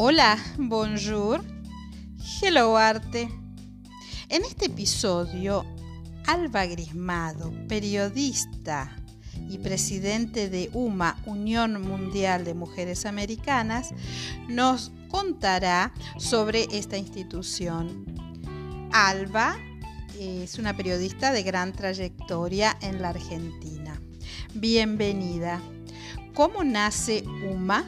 Hola, bonjour, hello arte. En este episodio, Alba Grismado, periodista y presidente de UMA, Unión Mundial de Mujeres Americanas, nos contará sobre esta institución. Alba es una periodista de gran trayectoria en la Argentina. Bienvenida. ¿Cómo nace UMA?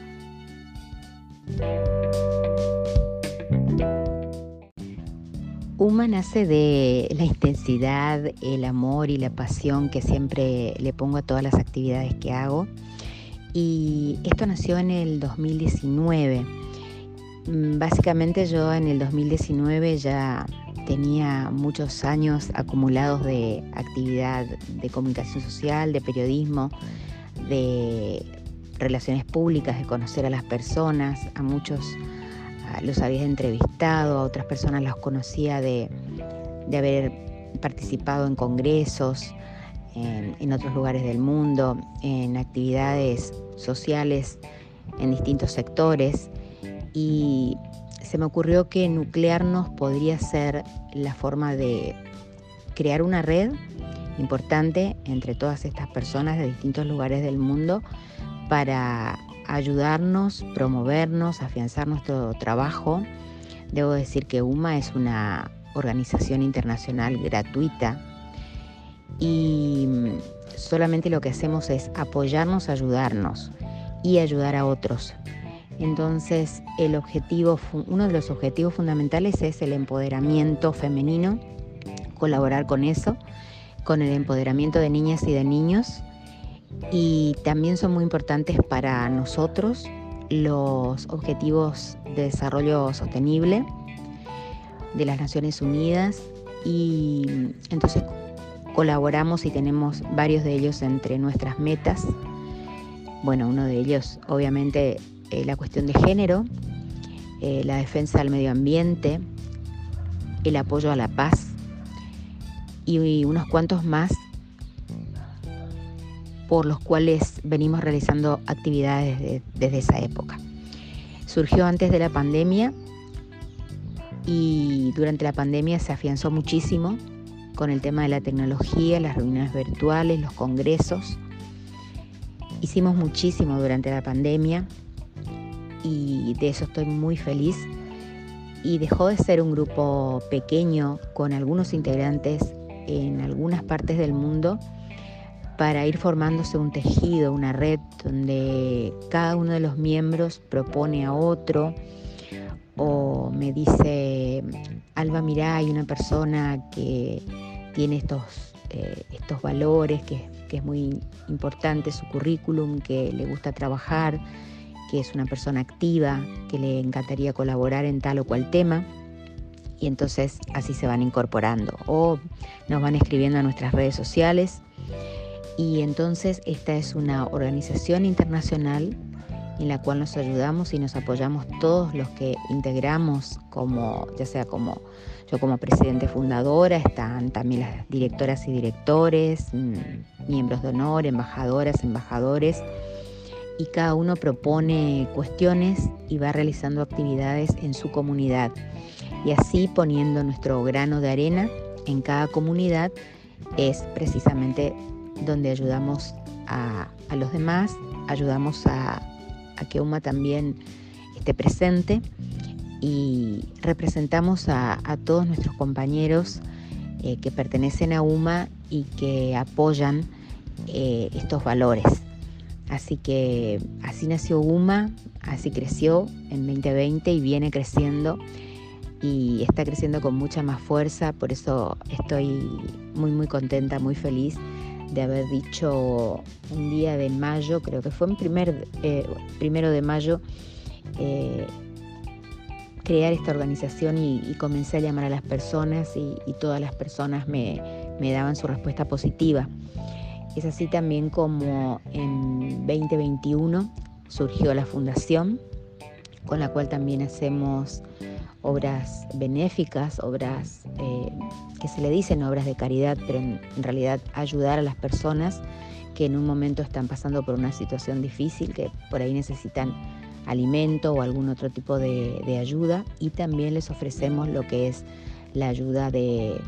UMA nace de la intensidad, el amor y la pasión que siempre le pongo a todas las actividades que hago. Y esto nació en el 2019. Mm, básicamente yo en el 2019 ya tenía muchos años acumulados de actividad de comunicación social, de periodismo, de relaciones públicas, de conocer a las personas, a muchos los había entrevistado, a otras personas los conocía de, haber participado en congresos, en, otros lugares del mundo, en actividades sociales en distintos sectores. Y se me ocurrió que nuclearnos podría ser la forma de crear una red importante entre todas estas personas de distintos lugares del mundo para ayudarnos, promovernos, afianzar nuestro trabajo. Debo decir que UMA es una organización internacional gratuita y solamente lo que hacemos es apoyarnos, ayudarnos y ayudar a otros. Entonces, el objetivo, uno de los objetivos fundamentales es el empoderamiento femenino, colaborar con eso, con el empoderamiento de niñas y de niños y también son muy importantes para nosotros los objetivos de desarrollo sostenible de las Naciones Unidas y entonces colaboramos y tenemos varios de ellos entre nuestras metas. Bueno, uno de ellos obviamente eh, la cuestión de género, eh, la defensa del medio ambiente, el apoyo a la paz y unos cuantos más por los cuales venimos realizando actividades desde, esa época. Surgió antes de la pandemia y durante la pandemia se afianzó muchísimo con el tema de la tecnología, las reuniones virtuales, los congresos. Hicimos muchísimo durante la pandemia y de eso estoy muy feliz. Y dejó de ser un grupo pequeño con algunos integrantes en algunas partes del mundo para ir formándose un tejido, una red donde cada uno de los miembros propone a otro o me dice, Alba, mirá, hay una persona que tiene estos, eh, estos valores, que, que es muy importante su currículum, que le gusta trabajar, que es una persona activa, que le encantaría colaborar en tal o cual tema. Y entonces así se van incorporando. O nos van escribiendo a nuestras redes sociales y entonces esta es una organización internacional en la cual nos ayudamos y nos apoyamos todos los que integramos como, ya sea como yo como presidente fundadora, están también las directoras y directores, mm, miembros de honor, embajadoras, embajadores, y cada uno propone cuestiones y va realizando actividades en su comunidad. Y así poniendo nuestro grano de arena en cada comunidad es precisamente donde ayudamos a, los demás, ayudamos a, que UMA también esté presente y representamos a, todos nuestros compañeros eh, que pertenecen a UMA y que apoyan eh, estos valores. Así que así nació UMA, así creció en 2020 y viene creciendo y está creciendo con mucha más fuerza, por eso estoy muy muy contenta, muy feliz de haber dicho un día de mayo, creo que fue en primer, eh, primero de mayo, eh, crear esta organización y, comencé a llamar a las personas y, todas las personas me, me, daban su respuesta positiva. Es así también como en 2021 surgió la fundación, con la cual también hacemos obras benéficas, obras eh, que se le dicen obras de caridad, pero en, realidad ayudar a las personas que en un momento están pasando por una situación difícil, que por ahí necesitan alimento o algún otro tipo de, ayuda y también les ofrecemos lo que es la ayuda de,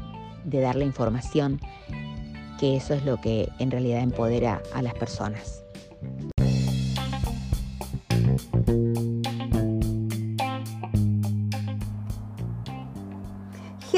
de dar la información, que eso es lo que en realidad empodera a las personas.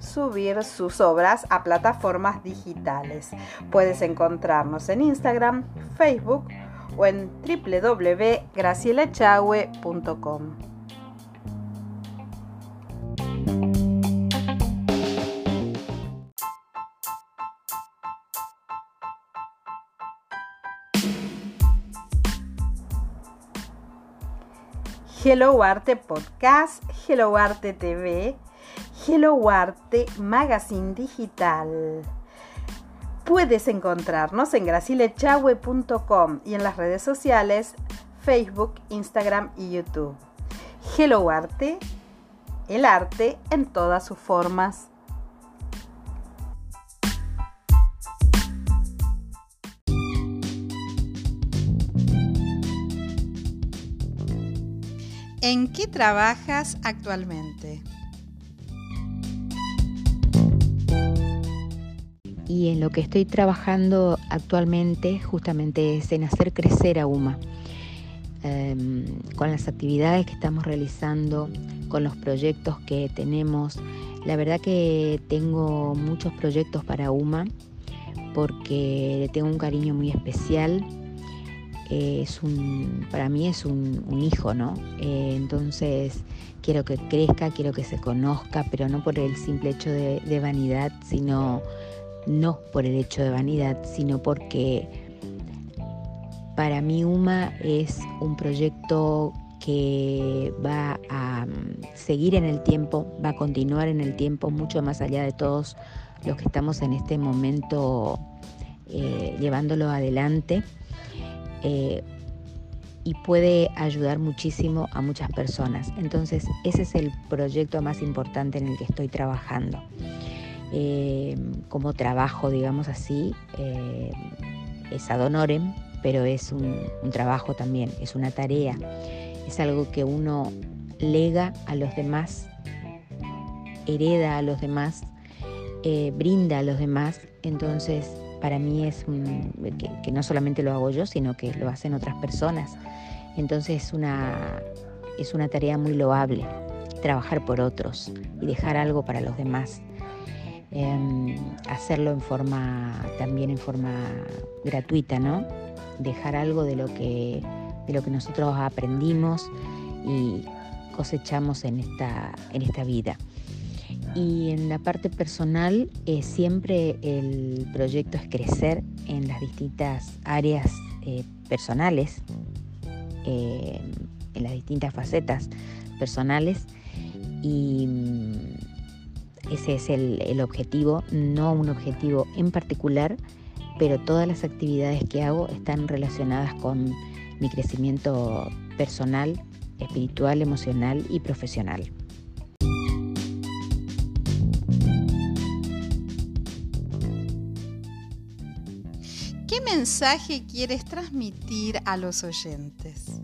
subir sus obras a plataformas digitales. Puedes encontrarnos en Instagram, Facebook o en www.gracielachahue.com. Hello Arte Podcast, Hello Arte TV, Hello Arte Magazine Digital. Puedes encontrarnos en gracilechahue.com y en las redes sociales Facebook, Instagram y YouTube. Hello Arte, el arte en todas sus formas. ¿En qué trabajas actualmente? Y en lo que estoy trabajando actualmente justamente es en hacer crecer a UMA. Em, con las actividades que estamos realizando, con los proyectos que tenemos. La verdad que tengo muchos proyectos para UMA porque le tengo un cariño muy especial. es un, para mí es un, hijo, ¿no? Eh, entonces quiero que crezca, quiero que se conozca, pero no por el simple hecho de vanidad, sino no por el hecho de vanidad, sino porque para mí UMA es un proyecto que va a mm, seguir en el tiempo, va a continuar en el tiempo, mucho más allá de todos los que estamos en este momento eh, llevándolo adelante. Eh, y puede ayudar muchísimo a muchas personas. Entonces, ese es el proyecto más importante en el que estoy trabajando. Eh, como trabajo, digamos así, eh, es ad honorem, pero es un, trabajo también, es una tarea, es algo que uno lega a los demás, hereda a los demás, eh, brinda a los demás, entonces para mí es que, que, no solamente lo hago yo, sino que lo hacen otras personas. Entonces es una, es una tarea muy loable, trabajar por otros y dejar algo para los demás. Em, hacerlo en forma, también en forma gratuita, ¿no? Dejar algo de lo que, de lo que nosotros aprendimos y cosechamos en esta, en esta vida. Y en la parte personal, eh, siempre el proyecto es crecer en las distintas áreas eh, personales, eh, en las distintas facetas personales y ese es el, objetivo, no un objetivo en particular, pero todas las actividades que hago están relacionadas con mi crecimiento personal, espiritual, emocional y profesional. ¿Qué mensaje quieres transmitir a los oyentes?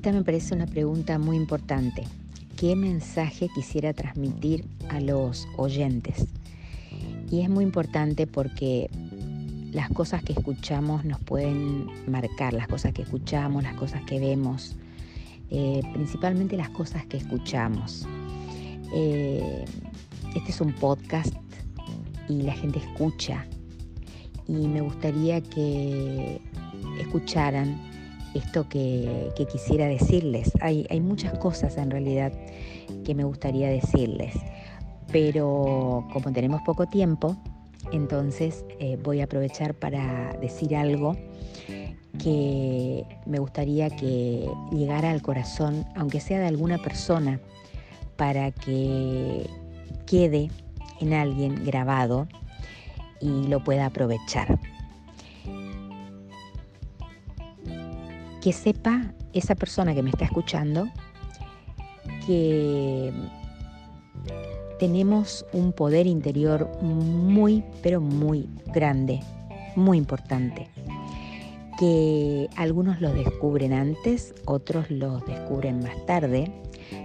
Esta me parece una pregunta muy importante. ¿Qué mensaje quisiera transmitir a los oyentes? Y es muy importante porque las cosas que escuchamos nos pueden marcar, las cosas que escuchamos, las cosas que vemos, eh, principalmente las cosas que escuchamos. Eh, este es un podcast y la gente escucha y me gustaría que escucharan esto que, quisiera decirles. Hay, muchas cosas en realidad que me gustaría decirles, pero como tenemos poco tiempo, entonces eh, voy a aprovechar para decir algo que me gustaría que llegara al corazón, aunque sea de alguna persona, para que quede en alguien grabado y lo pueda aprovechar. Que sepa esa persona que me está escuchando que tenemos un poder interior muy, pero muy grande, muy importante, que algunos lo descubren antes, otros los descubren más tarde,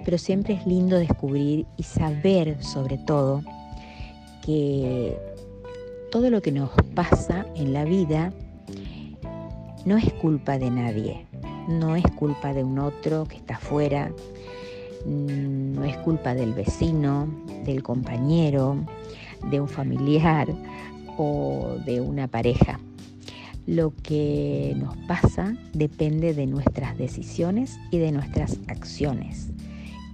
pero siempre es lindo descubrir y saber sobre todo que todo lo que nos pasa en la vida no es culpa de nadie, no es culpa de un otro que está afuera, no es culpa del vecino, del compañero, de un familiar o de una pareja. Lo que nos pasa depende de nuestras decisiones y de nuestras acciones,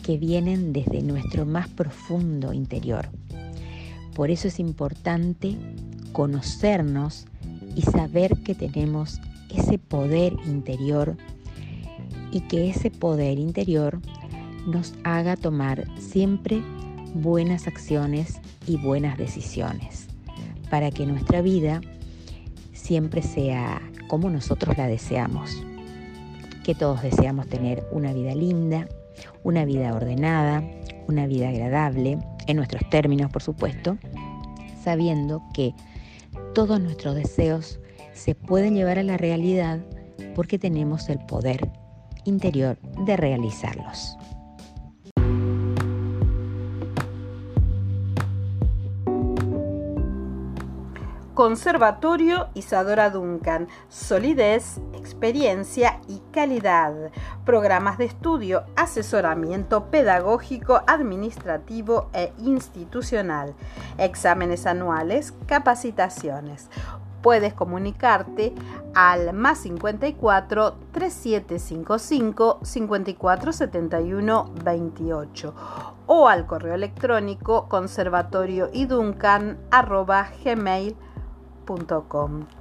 que vienen desde nuestro más profundo interior. Por eso es importante conocernos y saber que tenemos ese poder interior y que ese poder interior nos haga tomar siempre buenas acciones y buenas decisiones para que nuestra vida siempre sea como nosotros la deseamos. Que todos deseamos tener una vida linda, una vida ordenada, una vida agradable, en nuestros términos por supuesto, sabiendo que todos nuestros deseos se pueden llevar a la realidad porque tenemos el poder interior de realizarlos. Conservatorio Isadora Duncan. Solidez, experiencia y calidad. Programas de estudio, asesoramiento pedagógico, administrativo e institucional. Exámenes anuales, capacitaciones. Puedes comunicarte al más 54 3755 5471 28 o al correo electrónico conservatorioiduncan.gmail.com